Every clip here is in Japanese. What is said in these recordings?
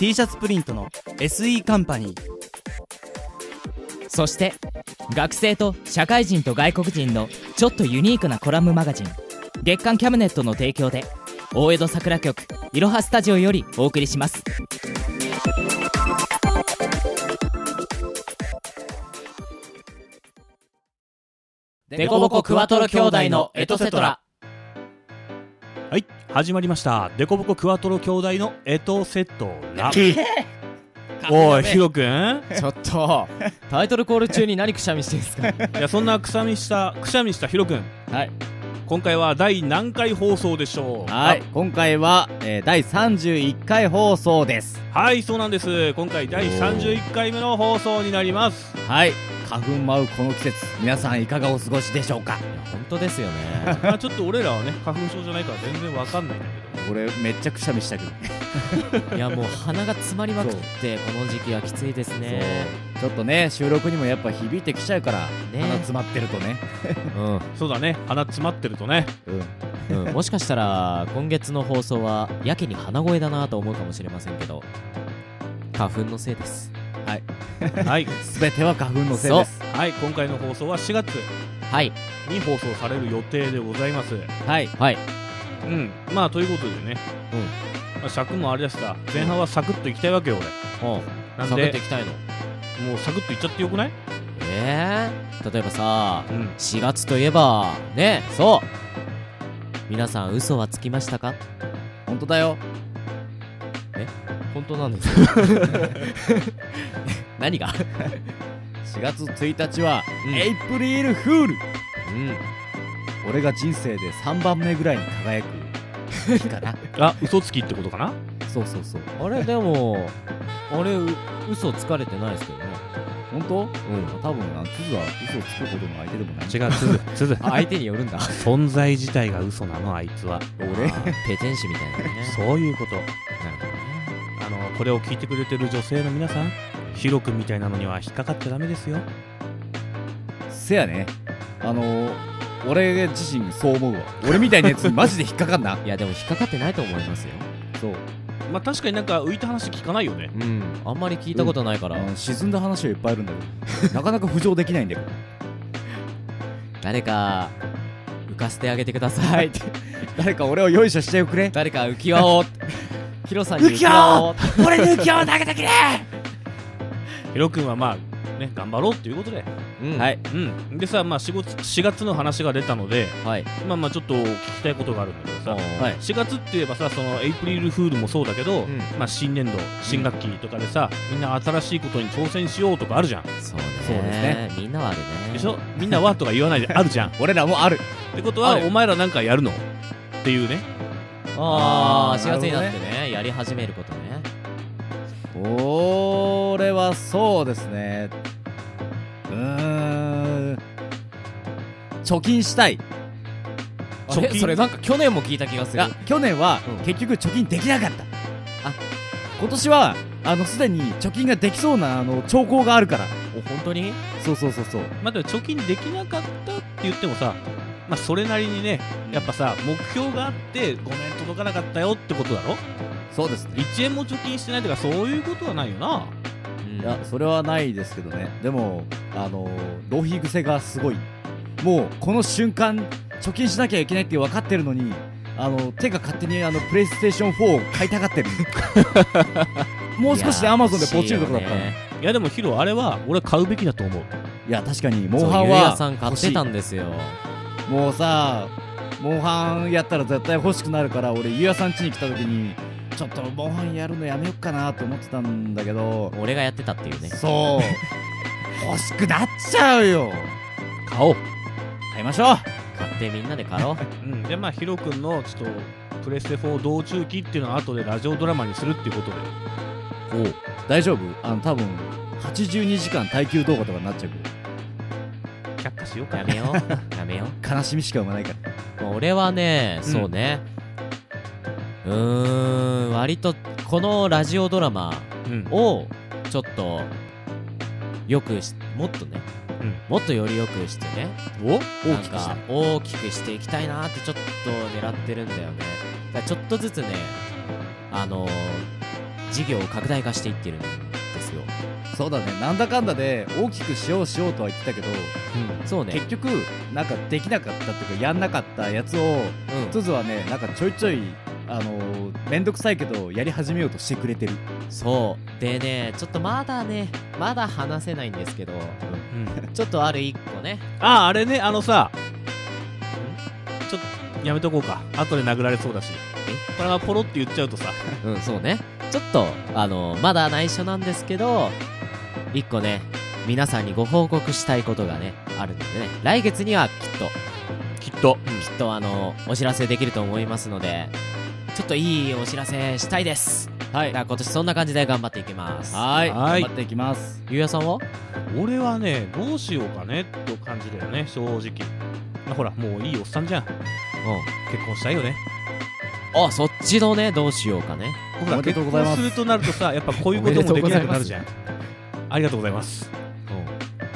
T シャツプリントの SE カンパニー。そして学生と社会人と外国人のちょっとユニークなコラムマガジン月刊キャムネットの提供で大江戸桜局いろはスタジオよりお送りします。デコボコクワトロ兄弟のエトセトラ。始まりました。デコボコクワトロ兄弟のエトセトラおいヒロくんちょっとタイトルコール中に何くしゃみしてんすか？いやそんなくしゃみしたくしゃみしたヒロくんはい。今回は第何回放送でしょう？はい。今回は、えー、第31回放送です。はいそうなんです。今回第31回目の放送になります。はい花粉舞うこの季節皆さんいかがお過ごしでしょうか？本当ですよね。まあちょっと俺らはね花粉症じゃないから全然わかんない。んだけど俺めっちゃくしゃみしたけど いやもう鼻が詰まりまくってこの時期はきついですね。ちょっとね収録にもやっぱ響いてきちゃうから、ね。鼻詰まってるとね。そうだね。鼻詰まってるとね。うん。うん、もしかしたら今月の放送はやけに鼻声だなと思うかもしれませんけど花粉のせいですはい。全ては花粉のせいです。はい。今回の放送は4月はい。に放送される予定でございます。はい。はい。うん。まあということでね。うん。まあ、尺もあれだしさ前半はサクッといきたいわけよ俺。おうなんサクッとでいきたいの。もうサクッといっちゃってよくない？えー、例えばさうん。4月といえばねそう。皆さん嘘はつきましたか？本当だよ本当なんですか？何が？4月1日は、うん。エイプリルフール。うん。俺が人生で3番目ぐらいに輝く日かな。あ嘘つきってことかな？そうそうそう。あれでもあれう嘘つかれてないですけどね。本当？うん。多分な鈴は嘘をつくほどの相手でもない。違うつづつづ。あ相手によるんだ。存在自体が嘘なのあいつは。俺？ペテン師みたいなね。そういうことのこれを聞いてくれてる女性の皆さんヒロ君みたいなのには引っかかっちゃダメですよ。せやね。あのー、俺自身そう思うわ。俺みたいなやつにマジで引っかかんな。いやでも引っかかってないと思いますよ。そう。まあ確かになんか浮いた話聞かないよね。うん。あんまり聞いたことないから、あの沈んだ話はいっぱいあるんだけど。なかなか浮上できないんだけど。誰か浮かせてあげてください。っ て誰か俺をよいしょしておくれ。誰か浮き輪をヒロさんに浮き輪を俺に浮き輪を投げてくれ。ヒロ君はまあね頑張ろうっていうことで。うん。はい。うん。でさまあ4月 ,4 月の話が出たのではい。まあまあちょっと聞きたいことがあるんだけどさはい。4月って言えばさそのエイプリルフールもそうだけど、うん。まあ新年度新学期とかでさみんな新しいことに挑戦しようとかあるじゃん。そうね。そうですね。みんなはあるね。でしょ？みんなはとか言わないであるじゃん。っ 俺らもある。てことはお前らなんかやるの？っていうねああ4あー月になってねやり始めることね。俺はそうですね。うーん。貯金したい。貯金？それなんか去年も聞いた気がする。いや去年はうん。結局貯金できなかった、あ。今年はあのすでに貯金ができそうなあの兆候があるから。お本当に？そうそうそうそう。まあでも貯金できなかったって言ってもさまあそれなりにねやっぱさ目標があってごめん届かなかったよってことだろ？そうですね。1円も貯金してないとかそういうことはないよな。いやそれはないですけどね。でもあの浪費癖がすごい。もうこの瞬間貯金しなきゃいけないって分かってるのにあの手が勝手にあのプレイステーション4を買いたがってる。もう少しでアマゾンでポチるとこだったの。いいやでもヒロあれは俺買うべきだと思う。や確かにモンハンはそうゆうやさん買ってたんですよもうさモンハンやったら絶対欲しくなるから俺ゆうやさん家に来た時にちょっとモンハンやるのやめよっかなと思ってたんだけど俺がやってたっていうね。そう。欲しくなっちゃうよ。買おう。買いましょう。買ってみんなで買おう。うん。でまあヒロ君のちょっとプレステ4道中記っていうのは後でラジオドラマにするっていうことで。お大丈夫？あの多分82時間耐久動画とかになっちゃうけ却下しようか。やめよう。やめよう。ど悲しみしか生まないから。俺はね、うん。そうね。うーん割とこのラジオドラマうん。をちょっとよくしもっとね、うん。もっとよりよくしてねお？大きくした？大きくしていきたいなってちょっと狙ってるんだよね。だちょっとずつねあのー事業を拡大化していってるんですよそうだね。なんだかんだで大きくしようしようとは言ってたけどそうね。結局なんかできなかったっていうかやんなかったやつをうん。つづはねなんかちょいちょいあのー、めんどくさいけどやり始めようとしてくれてる。そう。でねちょっとまだねまだ話せないんですけどうん。ちょっとある一個ね。あああれねあのさちょっとやめとこうか。後で殴られそうだし。これはポロって言っちゃうとさ。うんそうね。ちょっとあのまだ内緒なんですけど一個ね皆さんにご報告したいことがねあるのでね来月にはきっと。きっと、きっとあのお知らせできると思いますのでちょっといいお知らせしたいです。はい。今年そんな感じで頑張っていきます。はい。はい。頑張っていきます。ゆうやさんは？俺はねどうしようかねって感じだよね正直。まあほらもういいおっさんじゃん。う結婚したいよね。んあそっちのねどうしようかね。ほらおめで結とうございます。婚するとなるとさやっぱこういうこともできなくなるじゃんありがとうございます。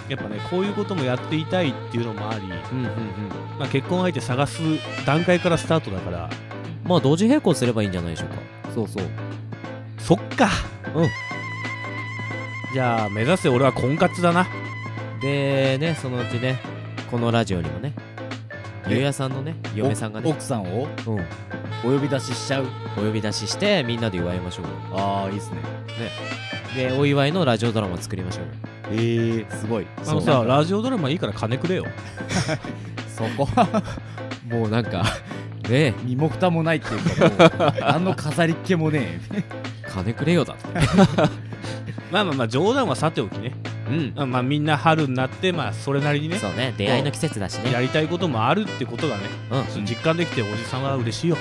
やっぱねこういうこともやっていたいっていうのもあり、うんうんうん。まあ、結婚相手探す段階からスタートだから。まあ同時並行すればいいんじゃないでしょうか。そうそう。そっか。うん。じゃあ目指せ俺は婚活だな。でねそのうちねこのラジオにもねゆうやさんのね嫁さんがね。奥さんを？うん。お呼び出ししちゃう？お呼び出ししてみんなで祝いましょうよ。ああいいっすねでお祝いのラジオドラマ作りましょう。よえー、すごい。あのさラジオドラマいいから金くれよ。そこ。は もうなんかね身も蓋もないっていうかもう何の飾りっ気もねえ。金くれよだって。まあまあまあ冗談はさておきね。うん。あまあみんな春になってまあそれなりにね。そうね。出会いの季節だしね。やりたいこともあるってことがね、うん。実感できておじさんは嬉しいよ、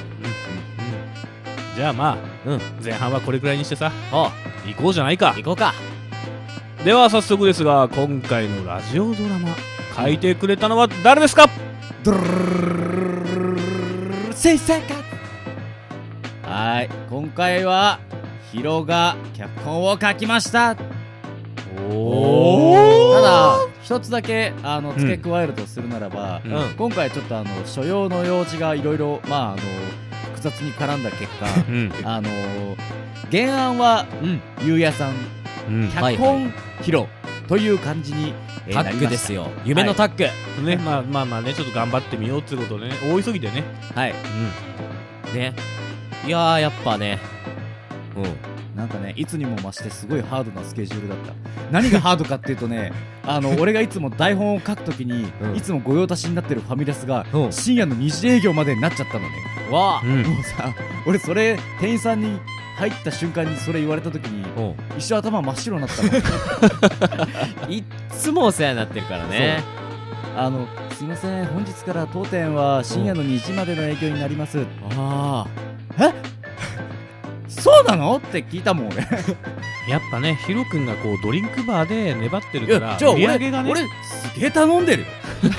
じゃあまあ、うん。前半はこれくらいにしてさ。お行こうじゃないか。行こうか。では早速ですが今回のラジオドラマ書いてくれたのは誰ですか？せいさかはい今回はヒロが脚本を書きましたおただ一つだけあの付け加えるとするならば、うんうん今回ちょっとあの所要の用事がいろいろまああの複雑に絡んだ結果うん。あの原案はうん。ゆうやさんうん。はい脚本ヒロという感じに、えータッグなりました。ですよ。夢のタッグ、ねまあまあまあねちょっと頑張ってみようっていうことでね。大急ぎでね。はい。ね。いやーやっぱねうんなんかねいつにも増してすごいハードなスケジュールだった。何がハードかっていうとね あの俺がいつも台本を書くときに、うん。いつも御用達になってるファミレスが、うん。深夜の2時営業までになっちゃったのね。わあ。うん。もうさ俺それ店員さんに入った瞬間にそれ言われた時にうん。一瞬頭真っ白になったの。いっつもお世話になってるからね。あのすいません本日から当店は深夜の2時までの営業になります。あそうなの？って聞いたもん俺。やっぱねヒロ君がこうドリンクバーで粘ってるいから売り上俺げがね。俺すげえ頼んでるよ。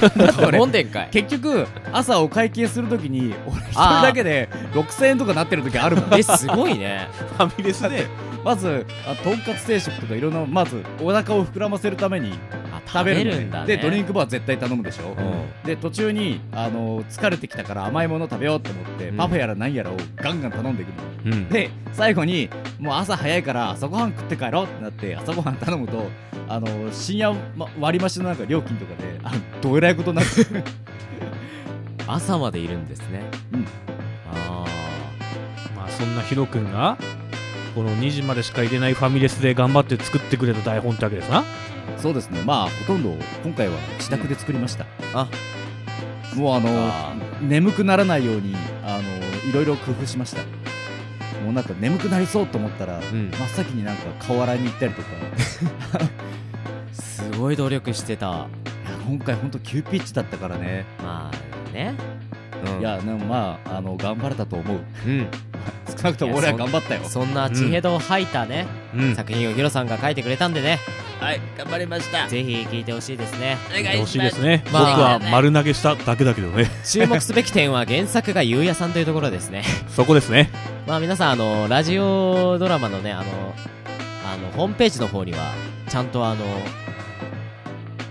だってあ俺飲んでんかい。結局朝お会計するときに俺一人だけで6000円とかなってる時あるもん。えすごいね。ファミレスでまずあとんかつ定食とかいろんなまずお腹を膨らませるためにあ食べるんだね。でドリンクバー絶対頼むでしょ、うん。で途中に、あの疲れてきたから甘いもの食べようって思って、うん。パフェやら何やらをガンガン頼んでいくの。うん。で最後にもう朝早いから朝ごはん食って帰ろうってなって朝ごはん頼むとあの深夜、ま、割り増しのなんか料金とかであのどえらいことになってる。朝までいるんですね。うん。そんなヒロ君がこの2時までしか入れないファミレスで頑張って作ってくれた台本ってわけですな。そうですね。まあほとんど今回は自宅で作りました、あ。もうあのあ眠くならないようにあのいろいろ工夫しました。もうなんか眠くなりそうと思ったら、うん。真っ先になんか河原に行ったりとか。すごい努力してた。いや今回ほんと急ピッチだったからね、まあね。うん。いやでもまああの頑張れたと思う。うん少なくとも俺は頑張ったよ。そんな地ヘドを吐いたね、うん。作品をヒロさんが書いてくれたんでね。はい頑張りました。ぜひ聞いてほしいですね。やってほしいですね、まあ僕は丸投げしただけだけどね。注目すべき点は原作がゆうやさんというところですね。そこですね。まあ皆さんあのラジオドラマのねあのあのホームページの方にはちゃんとあの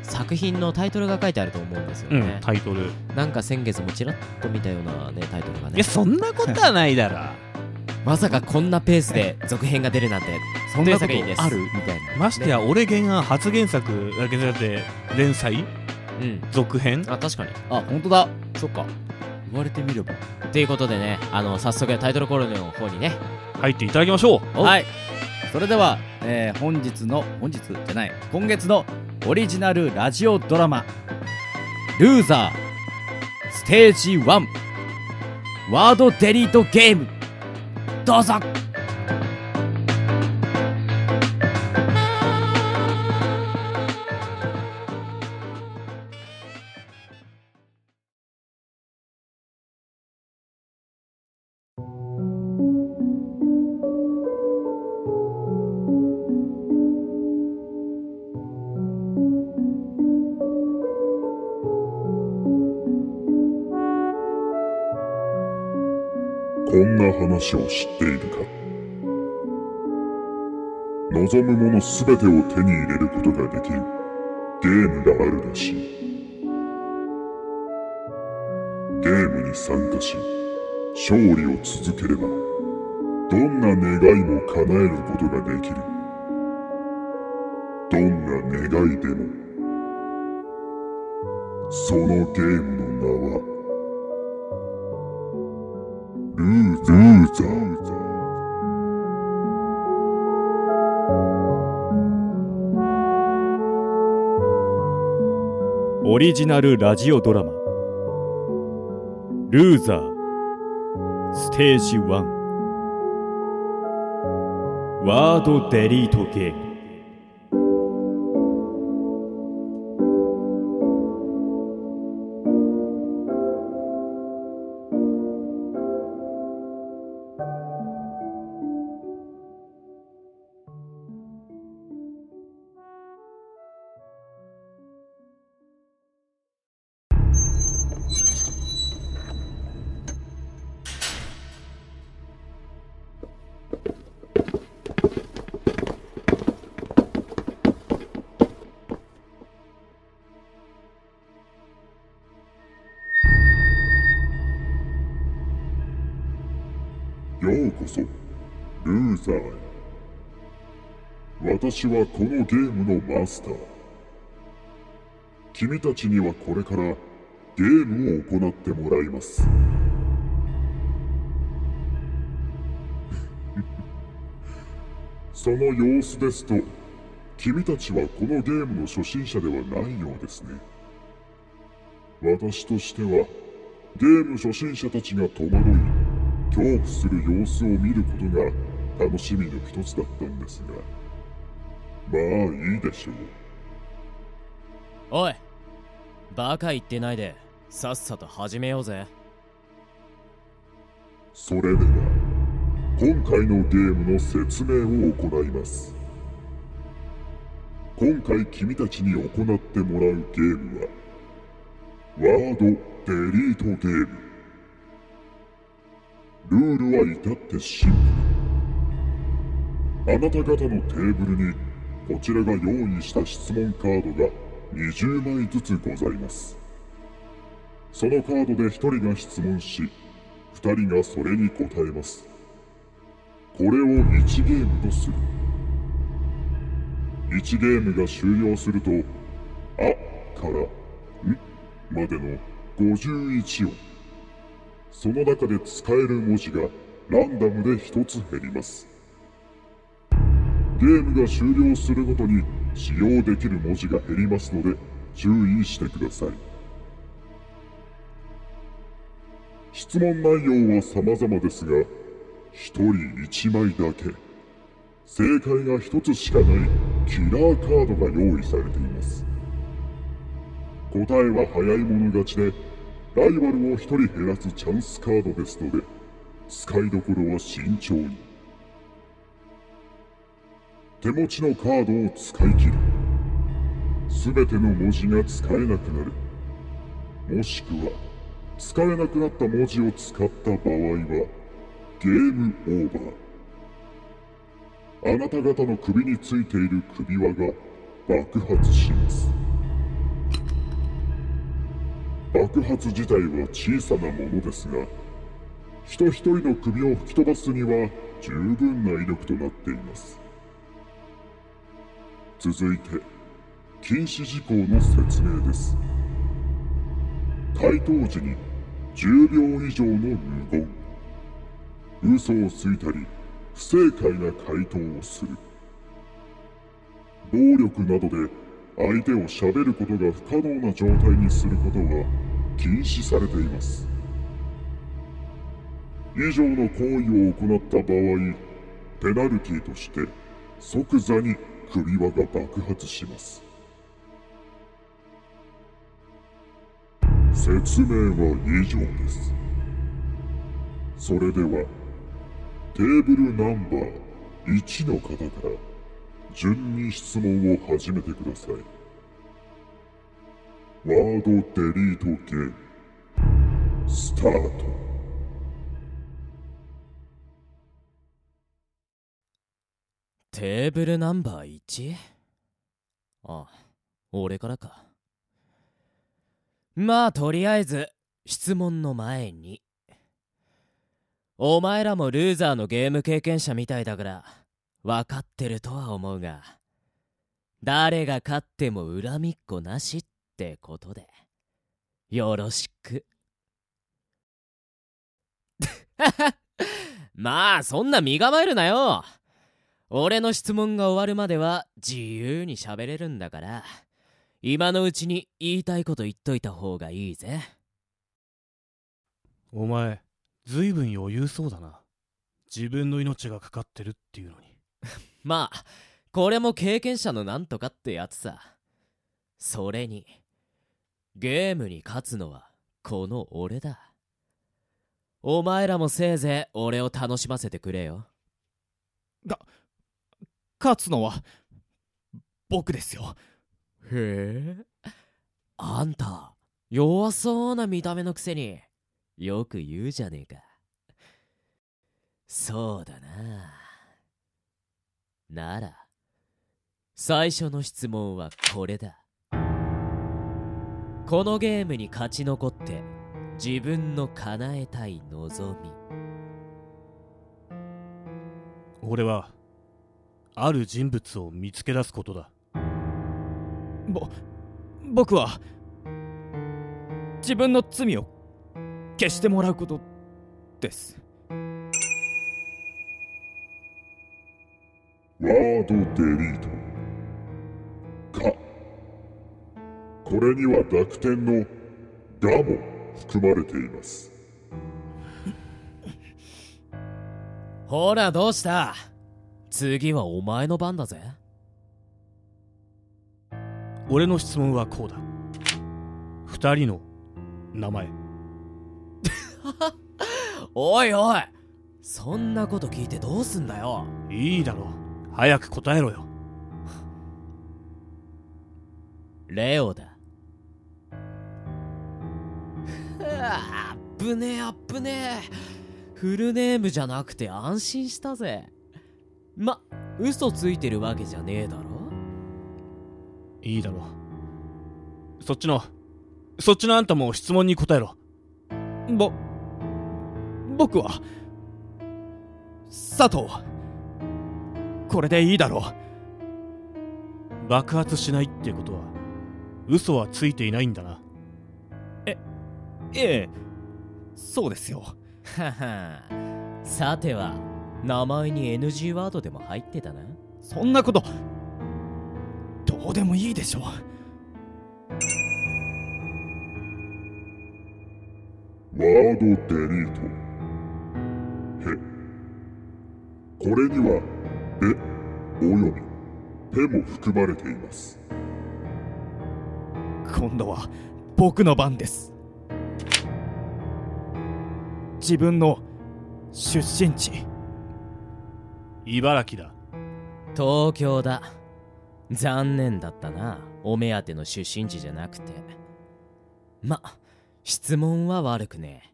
作品のタイトルが書いてあると思うんですようんね、タイトル。なんか先月もちらっと見たようなねタイトルがね。いやそんなことはないだろ まさかこんなペースで続編が出るなんてそんなことあるみたいな。ましてや俺原案初原作だけじゃなくて連載？うん。続編？あ確かに。あ本当だ。そっか。言われてみれば。ということでねあの早速タイトルコールの方にね。入っていただきましょう。お。はい。それでは、えー本日の本日じゃない今月のオリジナルラジオドラマ「ルーザーステージ1ワードデリートゲーム」どうぞ。な話を知っているか。望むものすべてを手に入れることができる。ゲームがあるらしい。ゲームに参加し勝利を続ければどんな願いも叶えることができる。どんな願いでもそのゲームのザールーザーオリジナルラジオドラマ「ルーザーステージ1」ワードデリートゲーム。ーザーへ私はこのゲームのマスター。君たちにはこれからゲームを行ってもらいます。その様子ですと君たちはこのゲームの初心者ではないようですね。私としてはゲーム初心者たちが戸惑い恐怖する様子を見ることが楽しみの一つだったんですが。まあいいでしょう。おいバカ言ってないでさっさと始めようぜ。それでは今回のゲームの説明を行います。今回君たちに行ってもらうゲームはワードデリートゲーム。ルールは至ってシンプルあなた方のテーブルにこちらが用意した質問カードが20枚ずつございます。そのカードで1人が質問し2人がそれに答えます。これを1ゲームとする。1ゲームが終了すると「あ」から「ん」までの51音。その中で使える文字がランダムで1つ減ります。ゲームが終了するごとに使用できる文字が減りますので注意してください。質問内容は様々ですが1人1枚だけ。正解が1つしかないキラーカードが用意されています。答えは早い者勝ちでライバルを1人減らすチャンスカードですので使いどころは慎重に。手持ちのカードを使い切る。全ての文字が使えなくなる。もしくは使えなくなった文字を使った場合はゲームオーバー。あなた方の首についている首輪が爆発します。爆発自体は小さなものですが人一人の首を吹き飛ばすには十分な威力となっています。続いて禁止事項の説明です。回答時に10秒以上の無言。嘘をついたり不正解な回答をする。暴力などで相手を喋ることが不可能な状態にすることが禁止されています。以上の行為を行った場合ペナルティとして即座に首輪が爆発します。説明は以上です。それではテーブルナンバー1の方から順に質問を始めてください。ワードデリートゲームスタート。テーブルナンバー 1? あ、俺からか。まあ、とりあえず、質問の前に。お前らもルーザーのゲーム経験者みたいだから、分かってるとは思うが、誰が勝っても恨みっこなしってことで、よろしく。まあ、そんな身構えるなよ。俺の質問が終わるまでは自由に喋れるんだから今のうちに言いたいこと言っといた方がいいぜ。お前ずいぶん余裕そうだな。自分の命がかかってるっていうのに。まあこれも経験者のなんとかってやつさ。それにゲームに勝つのはこの俺だ。お前らもせいぜい俺を楽しませてくれよ勝つのは僕ですよ。へえ。あんた弱そうな見た目のくせによく言うじゃねえか。そうだな。なら最初の質問はこれだ。このゲームに勝ち残って自分の叶えたい望み。俺はある人物を見つけ出すことだ。ぼ僕は自分の罪を消してもらうことです。ワードデリート。か。これには濁点の「が」も含まれています。ほらどうした？次はお前の番だぜ。俺の質問はこうだ。二人の名前。おいおい。そんなこと聞いてどうすんだよ。いいだろう。早く答えろよ。レオだ。あっぶねえあっぶねえ。フルネームじゃなくて安心したぜま嘘ついてるわけじゃねえだろ？いいだろう。そっちのそっちのあんたも質問に答えろ。ぼ僕は佐藤これでいいだろ爆発しないってことは嘘はついていないんだな。ええそうですよ。は はさては名前に NG ワードでも入ってたな。そんなことどうでもいいでしょワードデリート。へ。これには「べ」および「ペ」も含まれています。今度は僕の番です。自分の出身地茨城だ。東京だ。残念だったな。お目当ての出身地じゃなくて。ま質問は悪くね。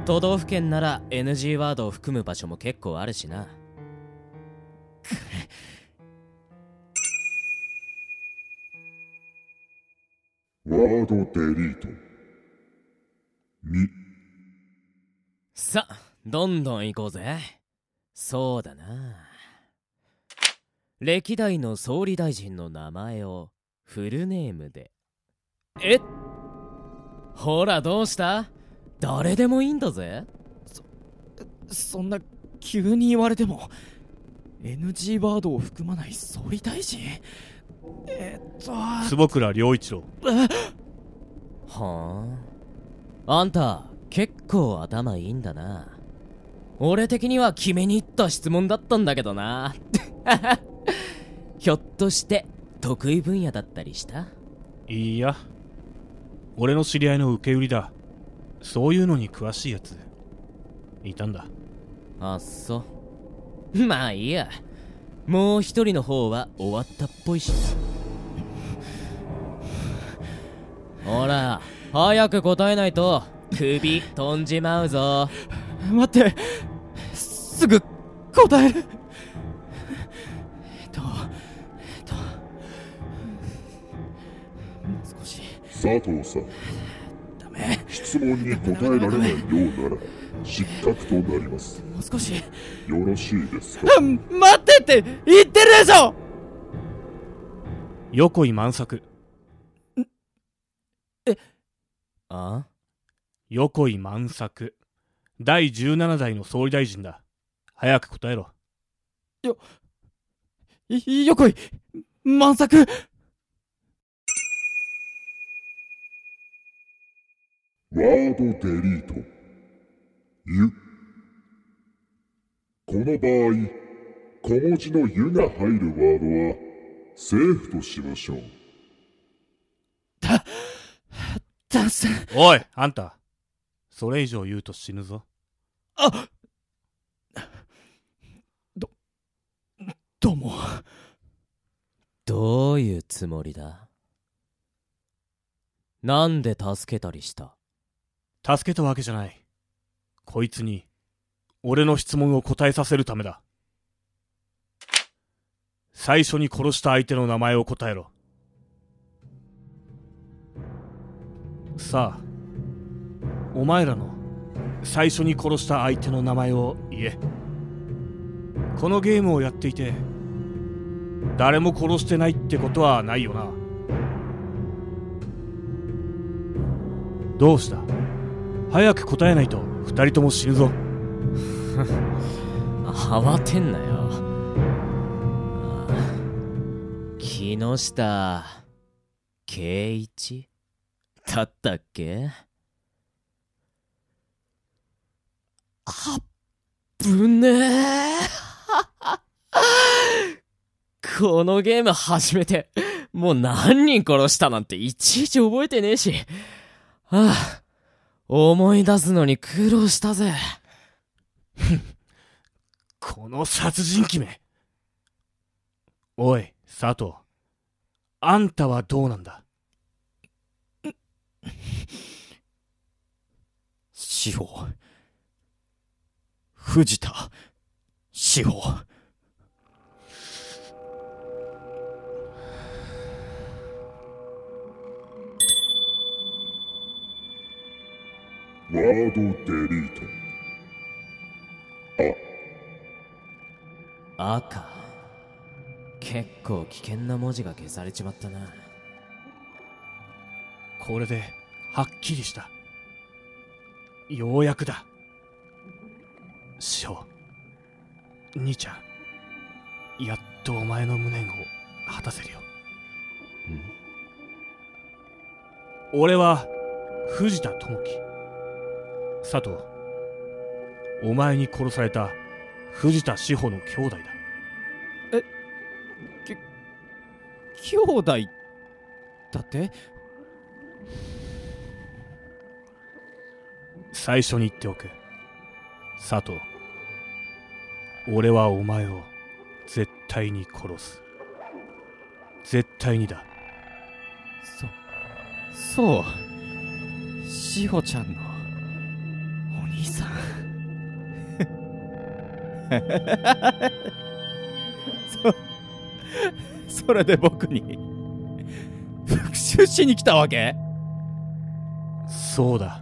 え都道府県なら NG ワードを含む場所も結構あるしな。ワードデリート。み。さどんどん行こうぜそうだな。歴代の総理大臣の名前をフルネームで。え？ほらどうした？誰でもいいんだぜ。そんな急に言われても NG ワードを含まない総理大臣？えっと坪倉良一郎。はあ？あんた結構頭いいんだな俺的には決めに行った質問だったんだけどな。ひょっとして得意分野だったりした？いいや。俺の知り合いの受け売りだ。そういうのに詳しいやついたんだ。あっそ。う まあいいや。もう一人の方は終わったっぽいし。ほら早く答えないと首飛んじまうぞ。待って答える。えっとえっともう少し。佐藤さん。ダメ。質問に答えられないようなら失格となります。もう少し。よろしいですか？あ待ってって言ってるでしょ！横井万作。あ？横井万作。第17代の総理大臣だ早く答えろ。いよこい。満作ワードデリート。ゆ。この場合小文字の「ゆ」が入るワードはセーフとしましょう。ダンスおいあんた。それ以上言うと死ぬぞ。あどうも。どういうつもりだ？なんで助けたりした？助けたわけじゃない。こいつに俺の質問を答えさせるためだ。最初に殺した相手の名前を答えろ。さあお前らの最初に殺した相手の名前を言え。このゲームをやっていて誰も殺してないってことはないよな。どうした？早く答えないと二人とも死ぬぞ。慌てんなよ。木下圭一？だったっけ？あっぶねえこのゲーム始めてもう何人殺したなんていちいち覚えてねえし。ああ思い出すのに苦労したぜ。この殺人鬼め。おい佐藤。あんたはどうなんだ？司法藤田。司法ワードデリート。赤。結構危険な文字が消されちまったな。これではっきりした。ようやくだ。志保兄ちゃん。やっとお前の無念を果たせるよ。俺は藤田智樹佐藤お前に殺された藤田志保の兄弟だ。兄弟だって？最初に言っておく。佐藤俺はお前を絶対に殺す。絶対にだ。そそう。志保ちゃんの そ それで僕に 復讐しに来たわけ？そうだ。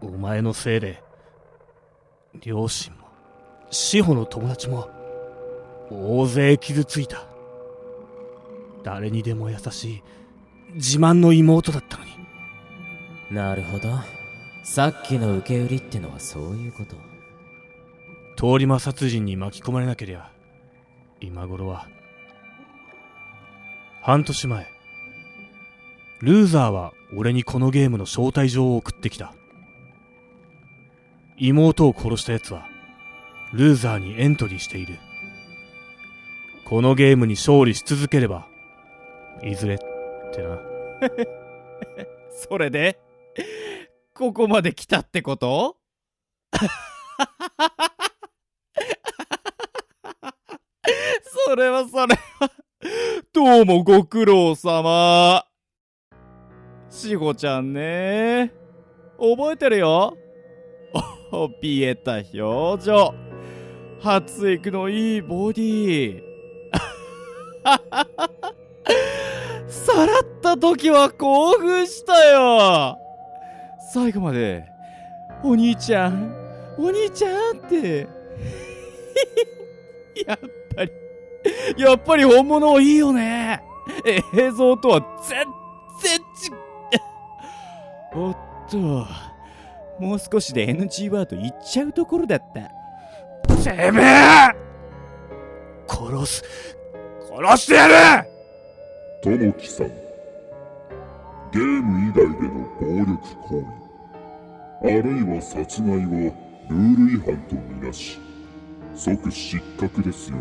お前のせいで両親も志保の友達も大勢傷ついた。誰にでも優しい自慢の妹だったのに。なるほど。さっきの受け売りってのはそういうこと通り魔殺人に巻き込まれなけりゃ今頃は半年前ルーザーは俺にこのゲームの招待状を送ってきた。妹を殺した奴はルーザーにエントリーしている。このゲームに勝利し続ければいずれってな。それでここまで来たってこと？それはそれは。どうもご苦労様。しほちゃんね。覚えてるよ。お怯えた表情。発育のいいボディ。さらった時は興奮したよ。最後までお兄ちゃんお兄ちゃんって。やっぱり。やっぱり本物いいよね。映像とは全然ち おっと。もう少しで NG ワード言っちゃうところだった。てめえ！殺す。殺してやる！ともきさん。ゲーム以外での暴力行為。あるいは殺害はルール違反とみなし。即失格ですよ。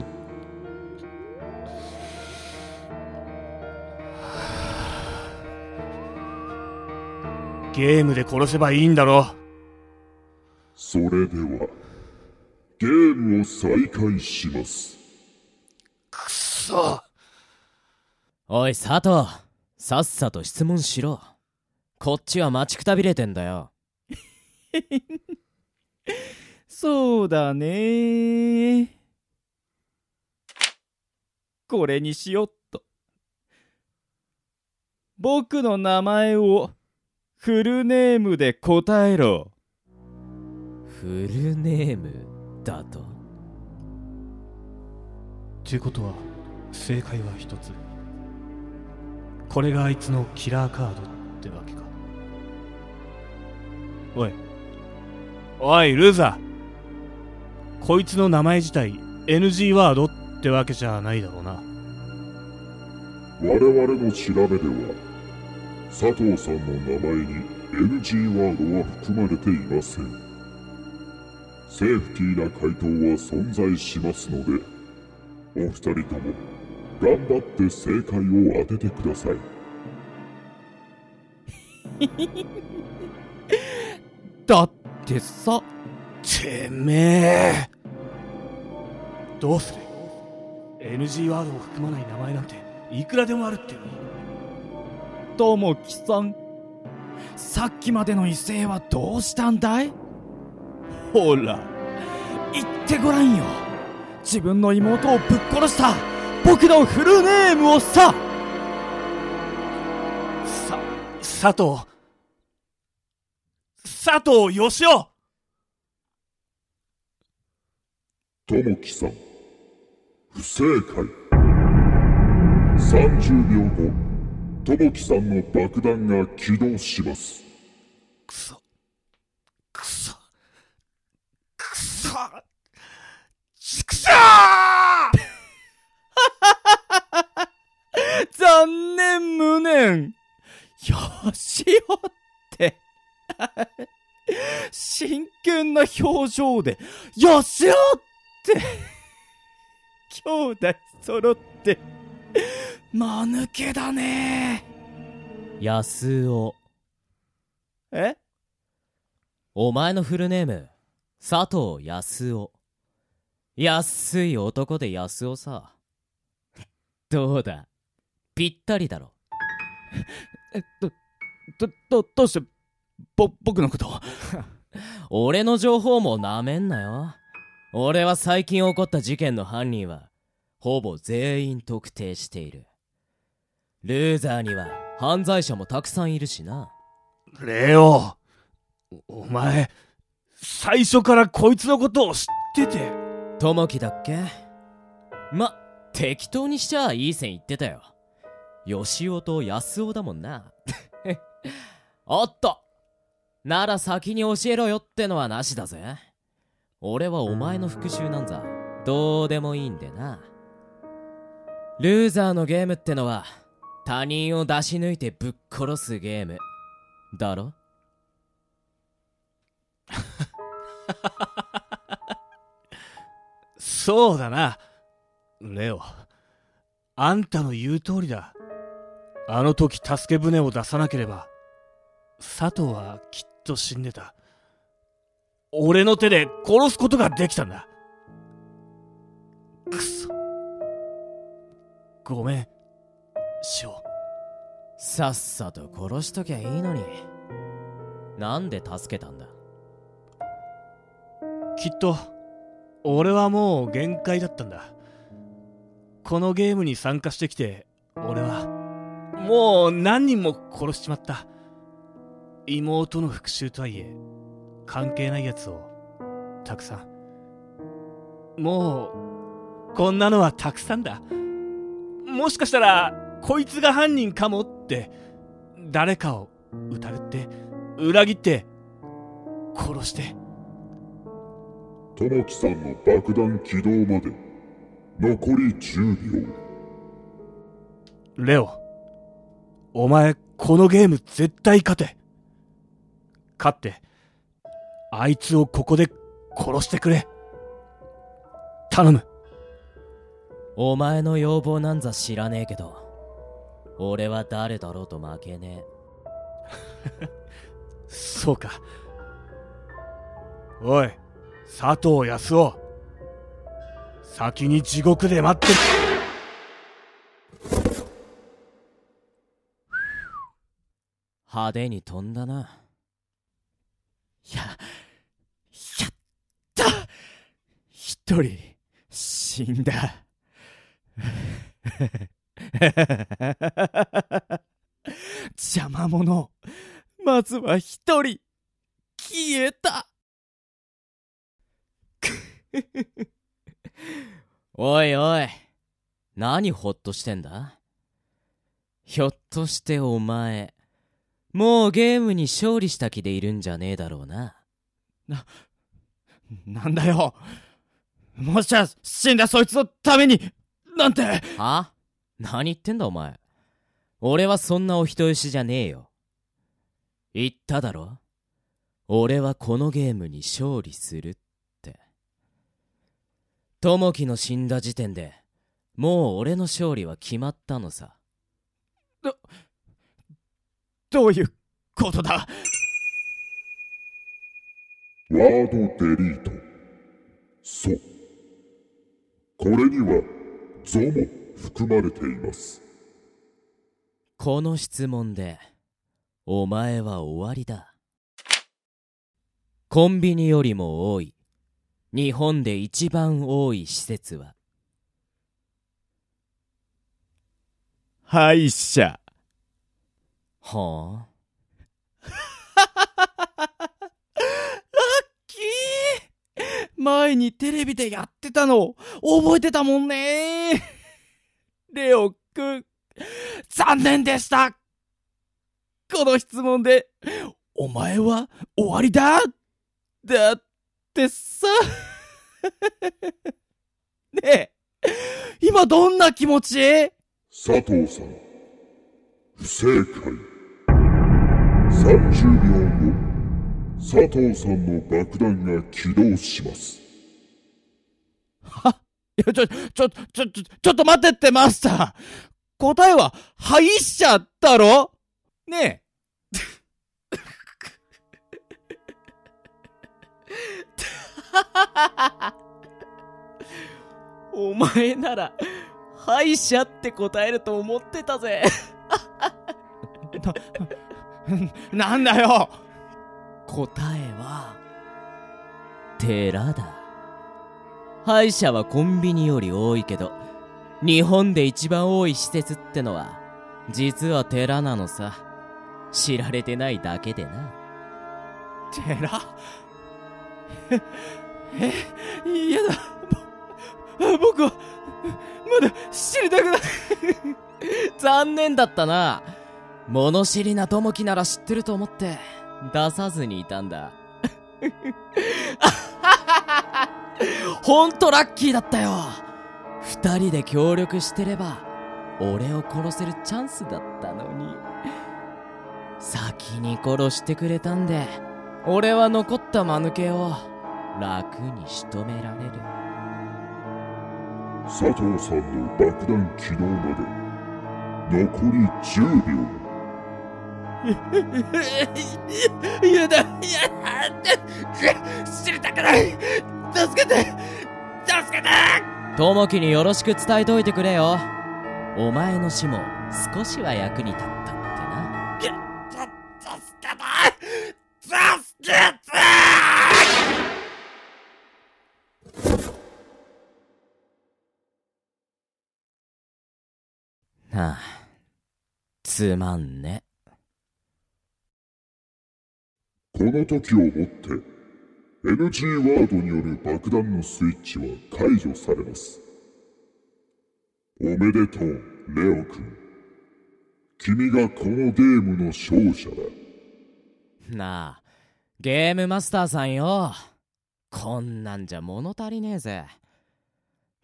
ゲームで殺せばいいんだろそれではゲームを再開します。くそ。おい佐藤さっさと質問しろ。こっちは待ちくたびれてんだよ。そうだね。これにしよっと。僕の名前をフルネームで答えろ。フルネームだと？ってことは正解は一つ。これがあいつのキラーカードってわけか。おい。おいルーザー。こいつの名前自体 NG ワードってわけじゃないだろうな。我々の調べでは佐藤さんの名前に NG ワードは含まれていません。セーフティーな回答は存在しますのでお二人とも頑張って正解を当ててください。だってさてめえ。どうする？NG ワードを含まない名前なんていくらでもあるってのにともきさんさっきまでの威勢はどうしたんだい？ほら言ってごらんよ。自分の妹をぶっ殺した。僕のフルネームをさ。さ佐藤。佐藤義雄。ともきさん不正解。30秒後ともきさんの爆弾が起動します。くそ。くそ。くそ。ちくしょー！残念無念。よしおって。真剣な表情で。よしおって。兄弟揃って。間抜けだね。安尾。え？お前のフルネーム佐藤康夫安い男で安尾さ。どうだ？ぴったりだろ。えどどどどうしてぼ僕のこと 俺の情報もなめんなよ。俺は最近起こった事件の犯人はほぼ全員特定しているルーザーには犯罪者もたくさんいるしな。レオお前最初からこいつのことを知ってて。友樹だっけ？ま適当にしちゃいい線言ってたよ。吉尾と安尾だもんな。おっとなら先に教えろよってのはなしだぜ。俺はお前の復讐なんざ。どうでもいいんでな。ルーザーのゲームってのは他人を出し抜いてぶっ殺すゲーム。だろ？そうだな。レオ。あんたの言う通りだ。あの時助け舟を出さなければ佐藤はきっと死んでた。俺の手で殺すことができたんだ。くそ。ごめん。ショウさっさと殺しときゃいいのに。なんで助けたんだ？きっと俺はもう限界だったんだ。このゲームに参加してきて俺はもう何人も殺しちまった。妹の復讐とはいえ関係ないやつをたくさん。もうこんなのはたくさんだ。もしかしたらこいつが犯人かもって誰かを疑って裏切って殺して。玉木さんの爆弾起動まで残り10秒。レオお前このゲーム絶対勝て。勝ってあいつをここで殺してくれ。頼む。お前の要望なんざ知らねえけど俺は誰だろうと負けねえ。そうか。おい佐藤康夫。先に地獄で待って。る派手に飛んだな。ややった。一人死んだ邪魔者まずは一人消えた。おいおい何ほっとしてんだ？ひょっとしてお前もうゲームに勝利した気でいるんじゃねえだろうな。なんだよ。もしや死んだそいつのためになんて。は？何言ってんだお前。俺はそんなお人よしじゃねえよ。言っただろ。俺はこのゲームに勝利するって。友樹の死んだ時点でもう俺の勝利は決まったのさ。どういうことだ？ワードデリート。そう。これには「ゾ」も含まれています。この質問でお前は終わりだ。コンビニよりも多い。日本で一番多い施設は。歯医者。はあ？キー！前にテレビでやってたの覚えてたもんねレオく。ん残念でした。この質問でお前は終わりだ。だってさ。ねえ、今どんな気持ち？佐藤さん、不正解。30秒後、佐藤さんの爆弾が起動します。いや、ちょ、ちょ、ちょ、ちょ、ちょっと待ってって、マスター。答えは、敗者だろ？ねお前なら敗者って答えると思ってたぜ え。なんだよ答えは寺だ歯医者はコンビニより多いけど日本で一番多い施設ってのは実は寺なのさ。知られてないだけでな。寺？え、え、嫌だ。ぼ僕は、まだ知りたくない。残念だったな。物知りな友樹なら知ってると思って出さずにいたんだほんとラッキーだったよ。二人で協力してれば俺を殺せるチャンスだったのに。先に殺してくれたんで俺は残った間抜けを楽に仕留められる。佐藤さんの爆弾起動まで残り10秒。嫌だ、嫌だ、知りたくない。助けて、助けて友樹によろしく伝えといてくれよ。お前の死も少しは役に立ったってな助けて。助けて。はあつまんねこの時をもって NG ワードによる爆弾のスイッチは解除されます。おめでとう、レオ君。君がこのゲームの勝者だ。なあゲームマスターさんよこんなんじゃ物足りねえぜ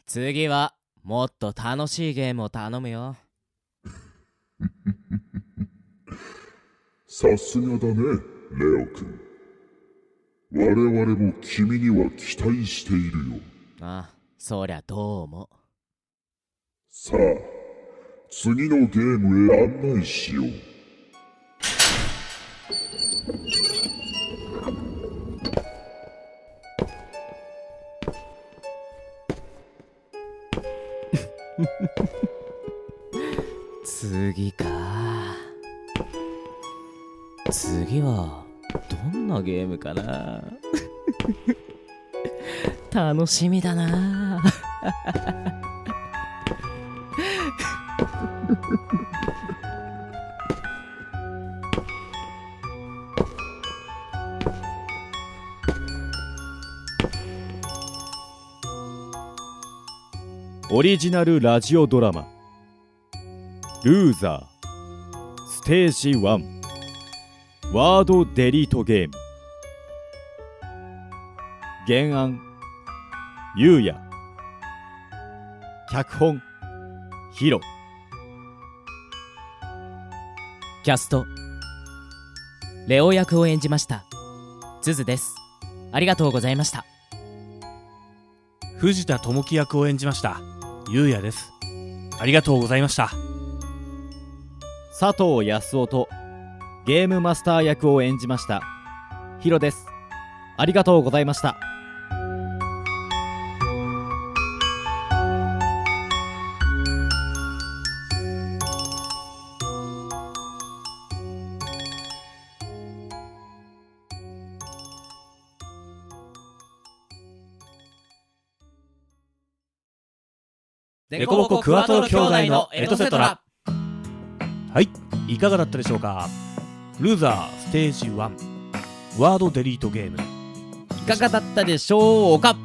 次はもっと楽しいゲームを頼むよ さすがだね、レオ君。我々も君には期待しているよ。あそりゃどうもさあ、次のゲームへ案内しよう。次か次はどんなゲームかな？楽しみだな。オリジナルラジオドラマ「ルーザーステージ1」ワードデリートゲーム。原案。ゆうや脚本。ヒロ。キャスト。レオ役を演じました。ズズです。ありがとうございました。藤田智樹役を演じました。ゆうやです。ありがとうございました。佐藤康夫とゲームマスター役を演じました。ヒロです。ありがとうございました。デコボコクワトロ兄弟のエトセトラ。はい。いかがだったでしょうか？ルーザーステージ1ワードデリートゲーム。いかがだったでしょうか？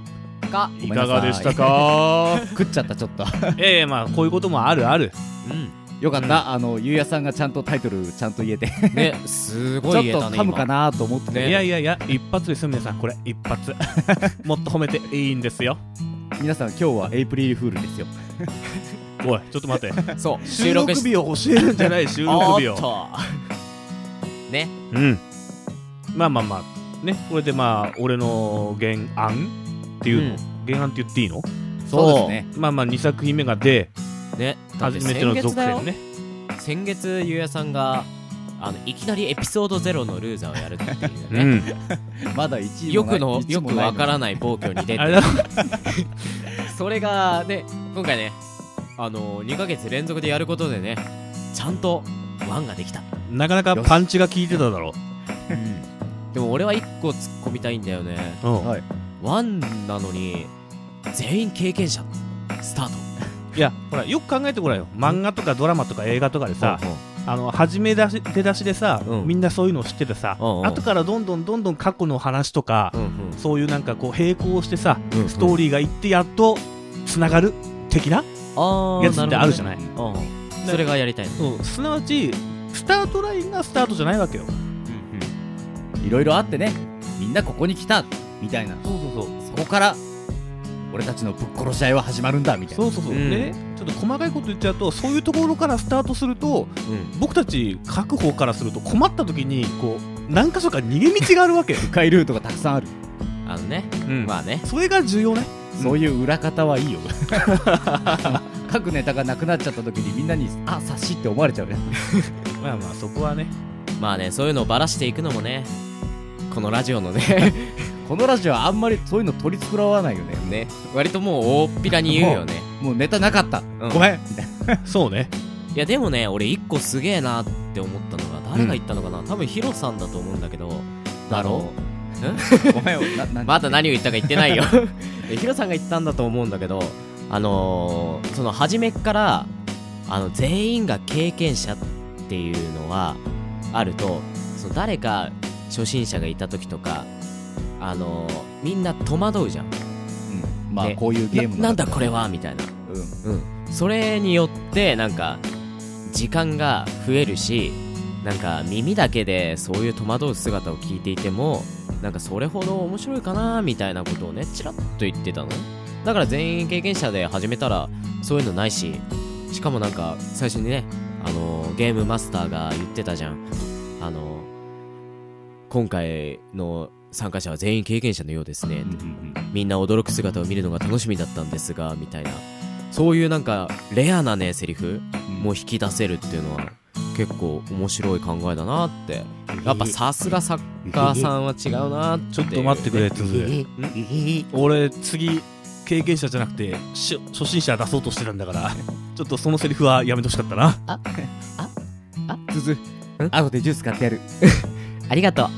か。い。かがでしたか？食っちゃったちょっと。ええまあこういうこともあるある。うん。よかった、あのゆうやさんがちゃんとタイトルちゃんと言えて。ね。すちょっとごい言えたね噛むかなと思って。て、いやいやいや一発ですよ皆さん。これ一発。もっと褒めていいんですよ。皆さん今日はエイプリルフールですよ。おいちょっと待って。今そう。収録し日を教えるんじゃない収録日をね。うん。まあまあまあね。これでまあ俺の原案っていうの、原案って言っていいの？そうですね。まあまあ2作品目が出ね。初めての続編ね。先月ゆうやさんがあのいきなりエピソードゼロのルーザーをやるっていううね、ん。まだ1位よくのよくわからない暴挙に出て。それがね今回ねあの2ヶ月連続でやることでねちゃんとワンができたなかなかパンチが効いてただろ。でも俺は1個突っ込みたいんだよね。う、うん。はい。ワンなのに全員経験者。スタート。いやほらよく考えてごらんよ。漫画とかドラマとか映画とかでさ、あの初め出し出だしでさ、うん。みんなそういうのを知っててさ、うんうん。後からどんどんどんどん過去の話とか、うんうん。そういうなんかこう並行してさ、うんうん。ストーリーがいってやっとつながる的なあーやつってあるじゃない、なるほどね。うん。それがやりたいの。そう。すなわちスタートラインがスタートじゃないわけよ。いろいろあってね。みんなここに来た。みたいな。そうそうそう。そこから俺たちのぶっ殺し合いは始まるんだみたいな。そうそうそう、うん。でねちょっと細かいこと言っちゃうとそういうところからスタートするとうん。僕たち各方からすると困った時にこう何箇所か逃げ道があるわけよ、迂回ルートがたくさんある、あのね。うん。まあね。それが重要ね。そういう裏方はいいよ。各ネタがなくなっちゃった時にみんなにあ察しって思われちゃうねまあまあそこはね。まあねそういうのをばらしていくのもねこのラジオのね。このラジオはあんまりそういうの取り繕わないよね。ね。割ともう大っぴらに言うよね。もうネタなかった、うん。ごめん。そうね。いやでもね俺一個すげえなって思ったのが誰が言ったのかな、多分ヒロさんだと思うんだけど。だろう？ごめんまだ何を言ったか言ってないよ。でヒロさんが言ったんだと思うんだけどあのーその初めっからあの全員が経験者っていうのはあるとその誰か初心者がいた時とかあのーみんな戸惑うじゃん。うん。まあねこういうゲームななんだこれは？みたいな。うん。うん、それによってなんか時間が増えるしなんか耳だけでそういう戸惑う姿を聞いていてもなんかそれほど面白いかなみたいなことをねちらっと言ってたの。だから全員経験者で始めたらそういうのないししかもなんか最初にねあのゲームマスターが言ってたじゃん。あの今回の参加者は全員経験者のようですね、みんな驚く姿を見るのが楽しみだったんですがみたいな。そういうなんかレアなねセリフも引き出せるっていうのは結構面白い考えだなって。やっぱさすが作家さんは違うなって。ちょっと待ってくれ俺次経験者じゃなくてし初心者出そうとしてたんだからちょっとそのセリフはやめてほしかったな。つづ後でジュース買ってやる。ありがとう。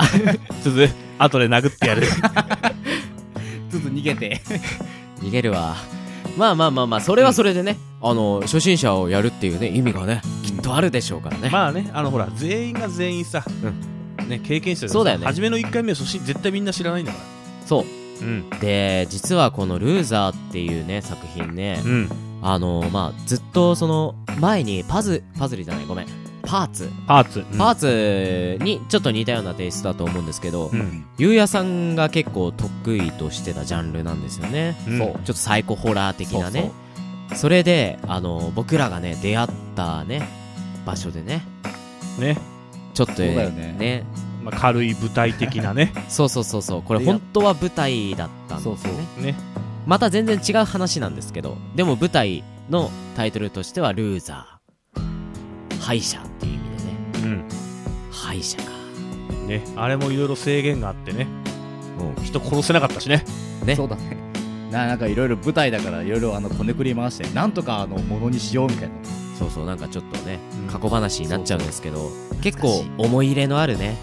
つづ後で殴ってやる。つづ逃げて。逃げるわ。まあまあまあまあそれはそれでね、あの初心者をやるっていうね意味がねきっとあるでしょうからね、まあねあのほら全員が全員さ、ね、経験者でさそうだよね。初めの1回目は初心絶対みんな知らないんだかそう。らうん。で実はこの「ルーザー」っていうね作品ね、うん。あのまあずっとその前にパズパズルじゃないごめん。パーツ。パーツ。パーツにちょっと似たようなテイストだと思うんですけど、うん。ゆうやさんが結構得意としてたジャンルなんですよね、うん。そう。ちょっとサイコホラー的なね。それであの僕らがね出会ったね場所でね。ね、ちょっとそうだよねまあ、軽い舞台的なね。そうそうそうそう。これ本当は舞台だったんですよね。そうそう。ね。また全然違う話なんですけどでも舞台のタイトルとしては「ルーザー」敗者っていう意味でね。うん。敗者か。ね。あれもいろいろ制限があってね。うん。人殺せなかったしね。ね。そうだね。ななんかいろいろ舞台だからいろいろあのこねくり回してなんとかあのものにしようみたいなそうそうなんかちょっとねうん。過去話になっちゃうんですけど結構思い入れのあるね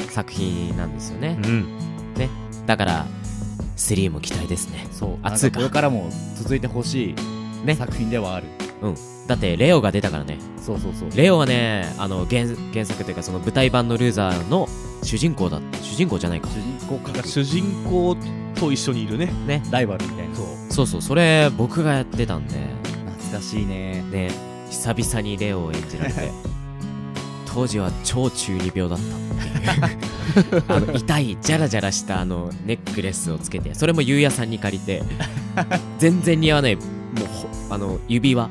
う作品なんですよね。うん。だから3も期待ですね。んそうあつこれからも続いてほしいね。作品ではある。だってレオが出たからね。そうそうそう。レオはねあの原原作というかその舞台版のルーザーの主人公だ主人公じゃないか。主人公か。主人公と一緒にいるね。ライバルみたいな。そう。そうそう。それ僕がやってたんで。懐かしいね。ね久々にレオを演じられて当時は超中二病だった。っていうあの痛いジャラジャラしたあのネックレスをつけてそれもゆうやさんに借りて全然似合わないもうほあの指輪。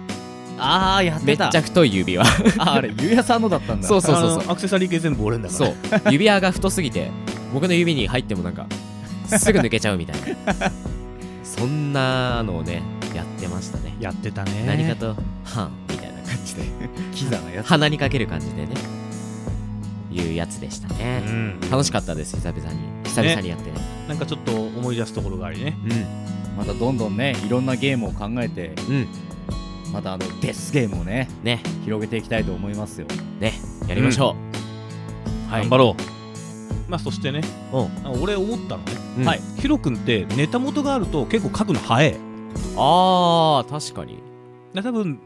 ああやってた。めっちゃ太い指輪。ああれゆうやさんのだったんだ。そうそうそうそう。アクセサリー系全部俺んだから。そう。指輪が太すぎて僕の指に入ってもなんかすぐ抜けちゃうみたいな。そんなのをねやってましたね。やってたね。何かと「はん」感じで キザなやつ。鼻にかける感じでね。いうやつでしたうね、ん。楽しかったです久々に。久々にやって。ね。なんかちょっと思い出すところがありね。またどんどんねいろんなゲームを考えてうん。うんまたあのデスゲームをねね。広げていきたいと思いますよ。ね。やりましょう、はい。頑張ろう。まあそしてね。うん。あ俺思ったのね。うん。はい。ヒロ君ってネタ元があると結構書くの早い。あー確かに。で多分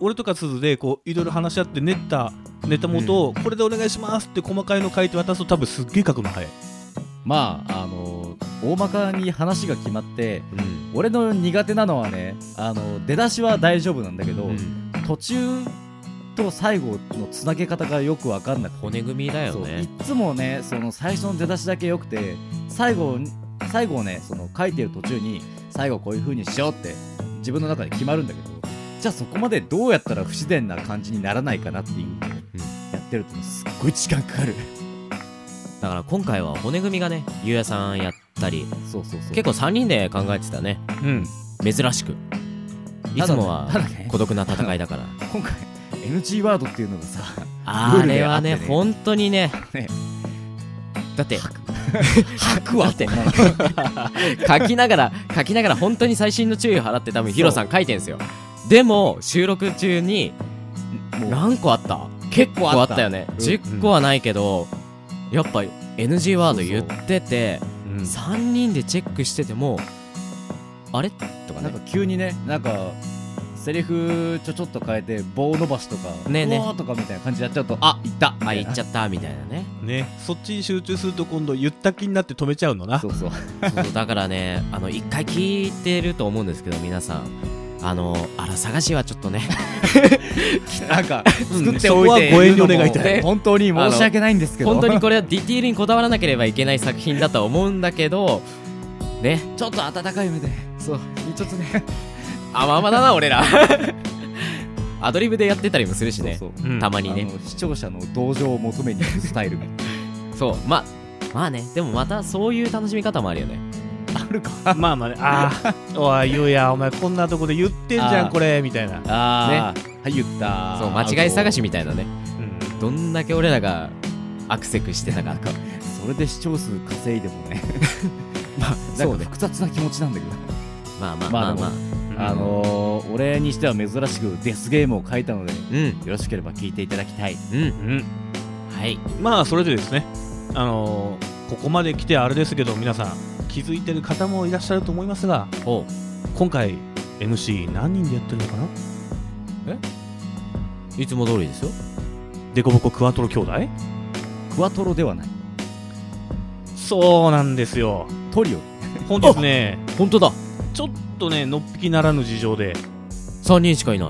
俺とか鈴でこういろいろ話し合って練ったネタ元をこれでお願いしますって細かいの書いて渡すと多分すっげえ書くの早い。まああの大まかに話が決まってうん。俺の苦手なのはねあの出だしは大丈夫なんだけど、うん。途中と最後のつなげ方がよく分かんなくて。骨組みだよそういねっつもねその最初の出だしだけ良くて最後に最後をねその書いてる途中に最後こういう風にしようって自分の中で決まるんだけどじゃあそこまでどうやったら不自然な感じにならないかなっていうやってるとすっごい時間かかる。だから今回は骨組みがねゆうやさんやったりそうそうそう。結構3人で考えてたね。うん。珍しく。いつもは孤独な戦いだから。今回 NG ワードっていうのがさあれはねね本当にね。ね。だって吐く。わって 書きながら書きながら本当に細心の注意を払って多分ヒロさん書いてんすよでも収録中に何個あった？結構あった。よね。うん10個はないけどやっぱ NG ワード言っててうん。3人でチェックしててもあれ？とかね。なんか急にねなんかセリフちょちょっと変えて棒伸ばしとかねえねとかみたいな感じでやっちゃうとあいった。あ言っちゃゃったみたいなね。ね。そっちに集中すると今度言った気になって止めちゃうのな。そうそう。そうそう。だからねあの一回聞いてると思うんですけど皆さんあのあら探しはちょっとね。なんかうん。作っておいてご遠慮願いたい。本当に申し訳ないんですけど。本当にこれはディティールにこだわらなければいけない作品だとは思うんだけどね。ちょっと温かい目で。そう。ちょっとね。甘々だな俺ら。アドリブでやってたりもするしね。たまにね。視聴者の同情を求めに行くスタイルそう。まあまあね。でもまたそういう楽しみ方もあるよね。なあるか。まあまあね。ああ おいゆうやお前こんなとこで言ってんじゃんこれみたいな。ああ、はい言った。そう間違い探しみたいなね。うんどんだけ俺らがアクセクしてたかそれで視聴数稼いでもね。まあ なんか複雑な気持ちなんだけど。まあまあまあまあ、あ。のー、俺にしては珍しくデスゲームを書いたのでようん。ろしければ聞いていただきたい。うん。うん。はい。まあそれでですね。あのーここまで来てあれですけど皆さん気づいてる方もいらっしゃると思いますが今回 MC 何人でやってるのかな？いつも通りですよ。デコボコクワトロ兄弟？クワトロではない。そうなんですよ。トリオ。本日ね。本当だ。ちょっとねのっぴきならぬ事情で。3人しかいない。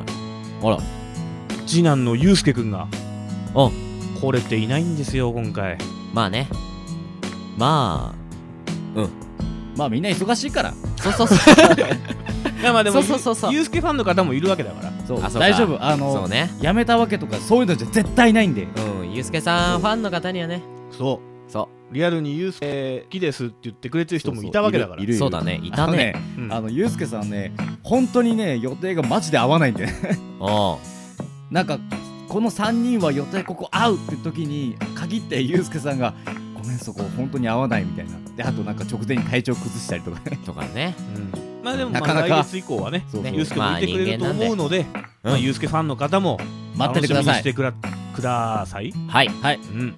あら。次男のゆうすけくんがあ。来れていないんですよ今回。まあね。ままあみんな忙しいから。あそうそうそう。いやまあでもそうそうそうそう。ゆうすけファンの方もいるわけだから。そう。あそうか。大丈夫。あのそうね。やめたわけとかそういうのじゃ絶対ないんで。うんゆうすけさんファンの方にはね。そそう。リアルにゆうすけ好きですって言ってくれてる人もいたわけだから。いるいるそうだね。いたね。うん。あのゆうすけさんね本当にね予定がマジで合わないんで。おう。なんかこの3人は予定ここ合うって時に限ってゆうすけさんがんそこ本当に合わないみたいな。であとなんか直前に体調崩したりとかね。とかね。うん。まあでもまあなかなか。来月以降はねそうそう。ゆうすけもいてくれると思うのでまあうん。ゆうすけファンの方も待っててください。楽してくらください。はい。はいうん。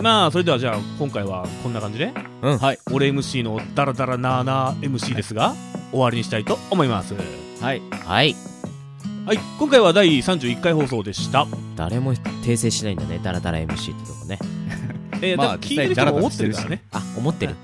まあそれではじゃあ今回はこんな感じでうん。はい。俺 MC のダラダラなーなー MC ですが終わりにしたいと思います。はい。はい。はい。今回は第31回放送でした。誰も訂正しないんだねダラダラ MC ってとこねえー、まあ聞いてる人も思ってるからね。あ思ってる。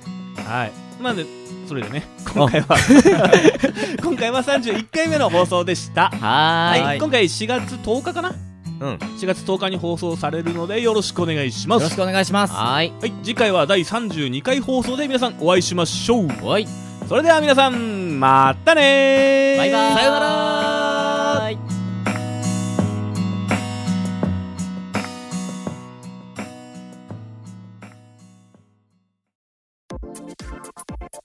はい。まあねそれでね今回は 今回は31回目の放送でした。はーい。はい。今回4月10日かな？うん。4月10日に放送されるのでよろしくお願いします。よろしくお願いします。はーい。はい。次回は第32回放送で皆さんお会いしましょう。おい。それでは皆さんまたねー。バイバーイ。さよなら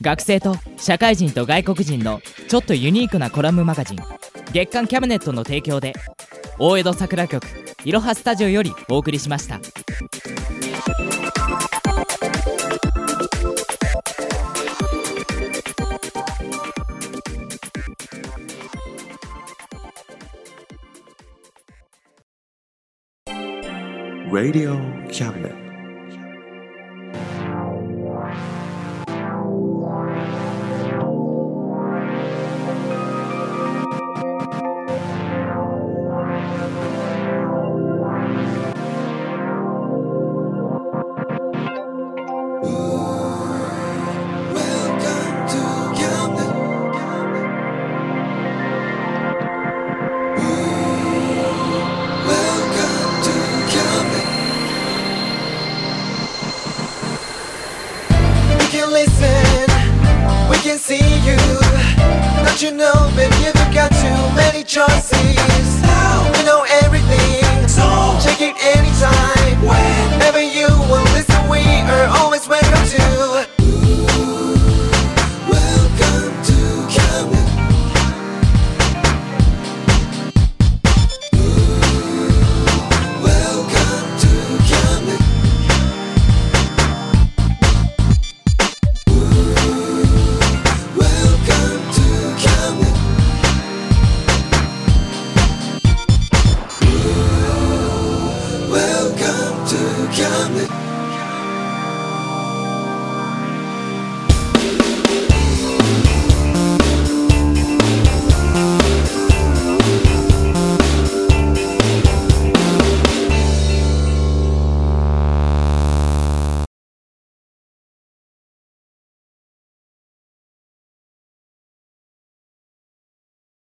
学生と社会人と外国人のちょっとユニークなコラムマガジン月刊キャムネットの提供で大江戸桜局いろはスタジオよりお送りしました Radio Cabinet.